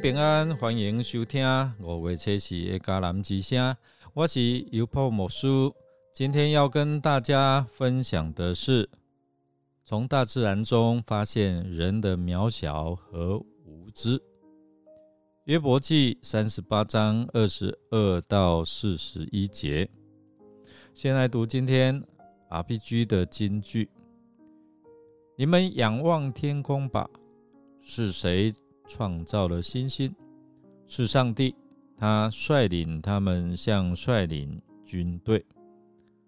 平安，欢迎收听五月七日的迦南之声。我是尤泡牧师，今天要跟大家分享的是，从大自然中发现人的渺小和无知。约伯记三十八章二十二到四十一节。先来读今天 RPG 的金句：你们仰望天空吧，是谁？创造了星星，是上帝，他率领他们像率领军队，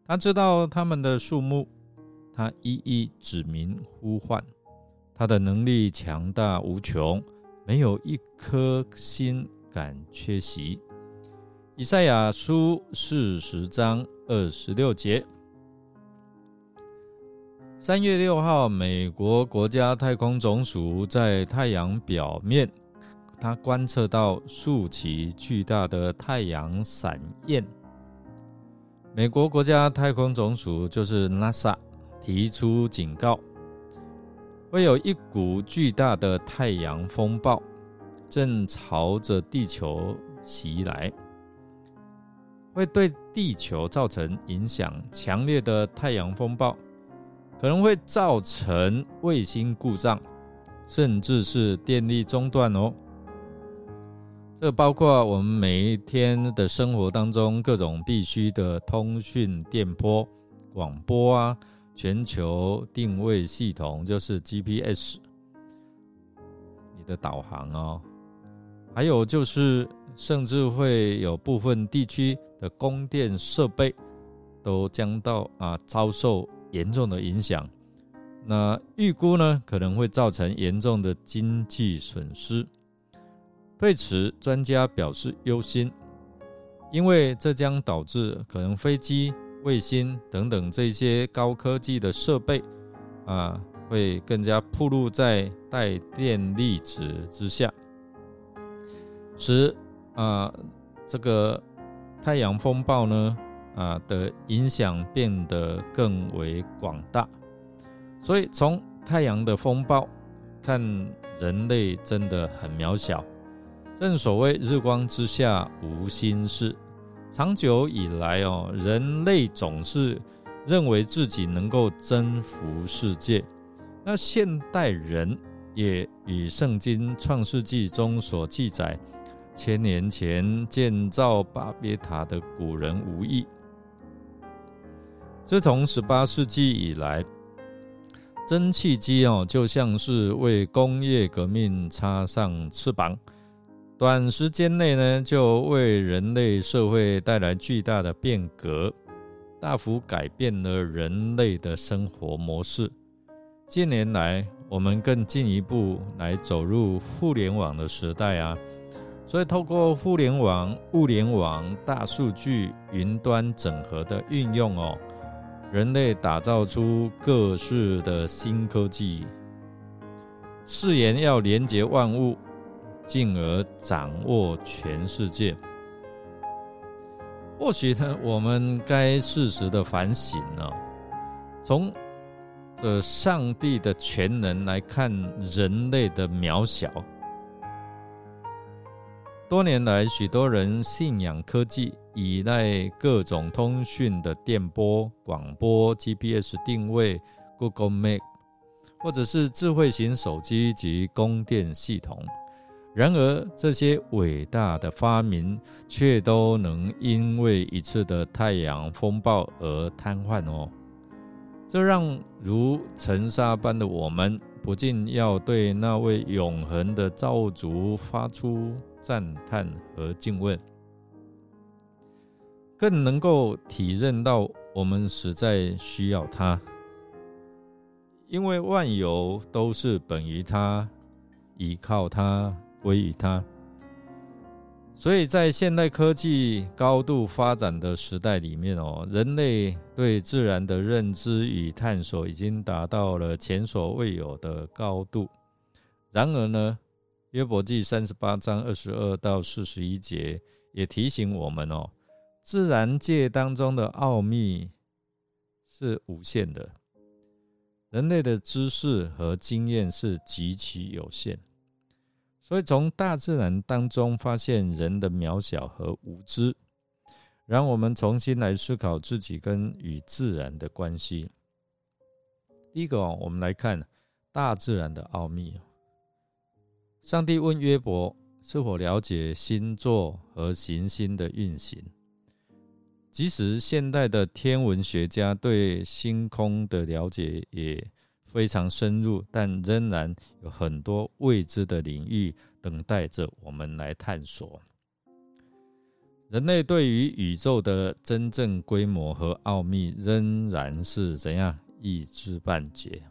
他知道他们的数目，他一一指明呼唤，他的能力强大无穷，没有一颗心敢缺席。以赛亚书四十章二十六节。三月六号，美国国家太空总署在太阳表面，它观测到数起巨大的太阳闪焰。美国国家太空总署就是 NASA 提出警告，会有一股巨大的太阳风暴正朝着地球袭来，会对地球造成影响。强烈的太阳风暴。可能会造成卫星故障，甚至是电力中断哦。这包括我们每一天的生活当中各种必须的通讯电波、广播啊，全球定位系统就是 GPS，你的导航哦，还有就是甚至会有部分地区的供电设备都将到啊遭受。严重的影响，那预估呢可能会造成严重的经济损失。对此，专家表示忧心，因为这将导致可能飞机、卫星等等这些高科技的设备啊，会更加暴露在带电粒子之下，使啊这个太阳风暴呢。啊的影响变得更为广大，所以从太阳的风暴看，人类真的很渺小。正所谓日光之下无心事，长久以来哦，人类总是认为自己能够征服世界。那现代人也与圣经创世纪中所记载，千年前建造巴别塔的古人无异。自从十八世纪以来，蒸汽机哦，就像是为工业革命插上翅膀，短时间内呢，就为人类社会带来巨大的变革，大幅改变了人类的生活模式。近年来，我们更进一步来走入互联网的时代啊，所以透过互联网、物联网、大数据、云端整合的运用哦。人类打造出各式的新科技，誓言要连接万物，进而掌握全世界。或许呢，我们该适时的反省呢，从这上帝的全能来看人类的渺小。多年来，许多人信仰科技。依赖各种通讯的电波、广播、GPS 定位、Google Map，或者是智慧型手机及供电系统。然而，这些伟大的发明却都能因为一次的太阳风暴而瘫痪哦。这让如尘沙般的我们，不禁要对那位永恒的造物主发出赞叹和敬畏。更能够体认到我们实在需要他，因为万有都是本于他，依靠他，归于他。所以在现代科技高度发展的时代里面哦，人类对自然的认知与探索已经达到了前所未有的高度。然而呢，约伯记三十八章二十二到四十一节也提醒我们哦。自然界当中的奥秘是无限的，人类的知识和经验是极其有限。所以从大自然当中发现人的渺小和无知，让我们重新来思考自己跟与自然的关系。第一个哦，我们来看大自然的奥秘。上帝问约伯是否了解星座和行星的运行。即使现代的天文学家对星空的了解也非常深入，但仍然有很多未知的领域等待着我们来探索。人类对于宇宙的真正规模和奥秘仍然是怎样一知半解。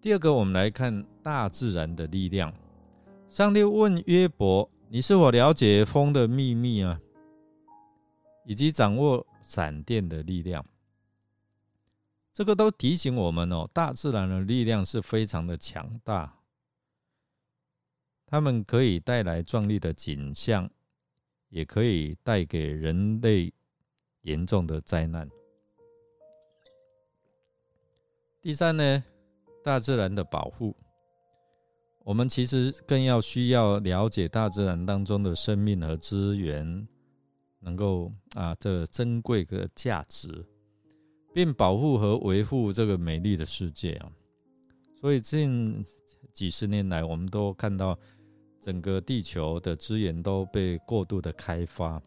第二个，我们来看大自然的力量。上帝问约伯：“你是否了解风的秘密啊？”以及掌握闪电的力量，这个都提醒我们哦，大自然的力量是非常的强大，它们可以带来壮丽的景象，也可以带给人类严重的灾难。第三呢，大自然的保护，我们其实更要需要了解大自然当中的生命和资源。能够啊，这珍贵的价值，并保护和维护这个美丽的世界啊！所以近几十年来，我们都看到整个地球的资源都被过度的开发，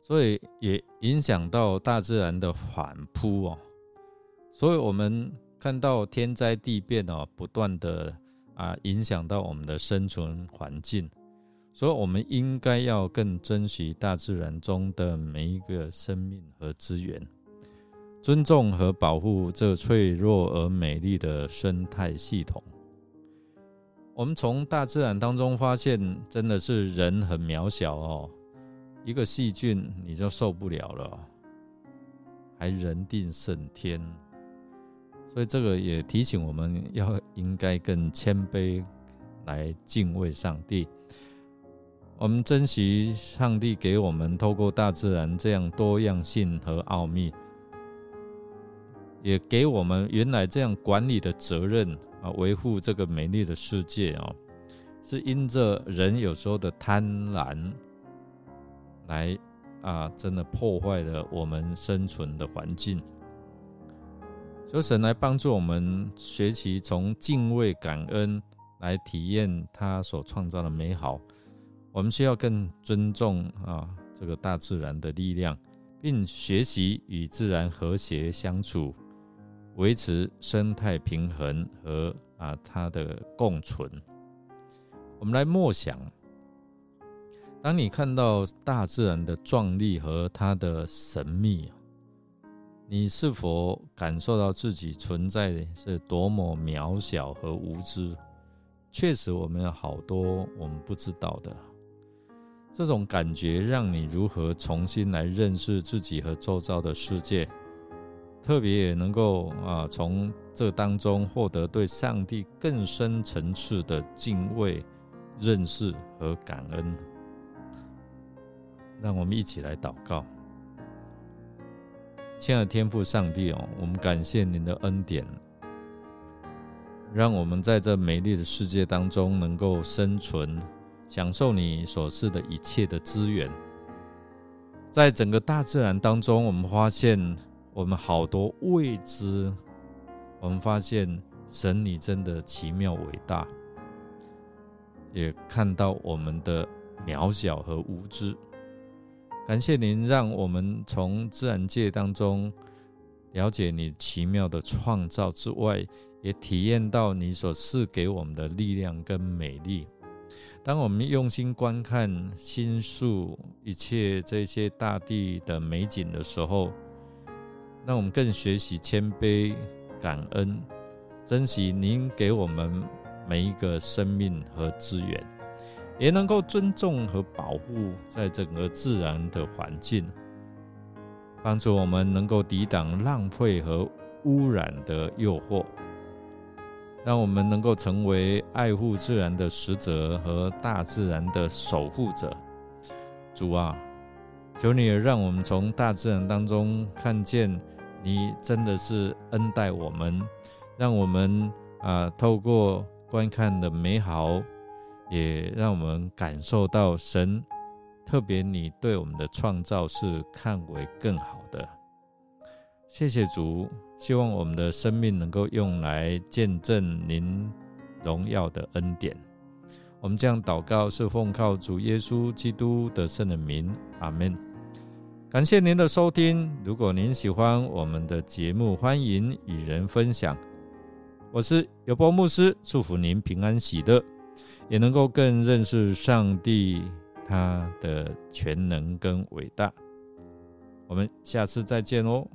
所以也影响到大自然的反扑哦。所以我们看到天灾地变哦，不断的啊影响到我们的生存环境。所以，我们应该要更珍惜大自然中的每一个生命和资源，尊重和保护这脆弱而美丽的生态系统。我们从大自然当中发现，真的是人很渺小哦，一个细菌你就受不了了，还人定胜天。所以，这个也提醒我们要应该更谦卑来敬畏上帝。我们珍惜上帝给我们透过大自然这样多样性和奥秘，也给我们原来这样管理的责任啊，维护这个美丽的世界啊，是因着人有时候的贪婪，来啊，真的破坏了我们生存的环境。求神来帮助我们学习从敬畏感恩来体验他所创造的美好。我们需要更尊重啊这个大自然的力量，并学习与自然和谐相处，维持生态平衡和啊它的共存。我们来默想：当你看到大自然的壮丽和它的神秘，你是否感受到自己存在的是多么渺小和无知？确实，我们有好多我们不知道的。这种感觉让你如何重新来认识自己和周遭的世界，特别也能够啊从这当中获得对上帝更深层次的敬畏、认识和感恩。让我们一起来祷告，亲爱的天父上帝哦，我们感谢您的恩典，让我们在这美丽的世界当中能够生存。享受你所赐的一切的资源，在整个大自然当中，我们发现我们好多未知。我们发现神你真的奇妙伟大，也看到我们的渺小和无知。感谢您，让我们从自然界当中了解你奇妙的创造之外，也体验到你所赐给我们的力量跟美丽。当我们用心观看星宿一切这些大地的美景的时候，让我们更学习谦卑、感恩、珍惜您给我们每一个生命和资源，也能够尊重和保护在整个自然的环境，帮助我们能够抵挡浪费和污染的诱惑。让我们能够成为爱护自然的使者和大自然的守护者。主啊，求你让我们从大自然当中看见你真的是恩待我们，让我们啊透过观看的美好，也让我们感受到神特别你对我们的创造是看为更好的。谢谢主，希望我们的生命能够用来见证您荣耀的恩典。我们这样祷告是奉靠主耶稣基督的圣名，阿门。感谢您的收听。如果您喜欢我们的节目，欢迎与人分享。我是尤波牧师，祝福您平安喜乐，也能够更认识上帝他的全能跟伟大。我们下次再见哦。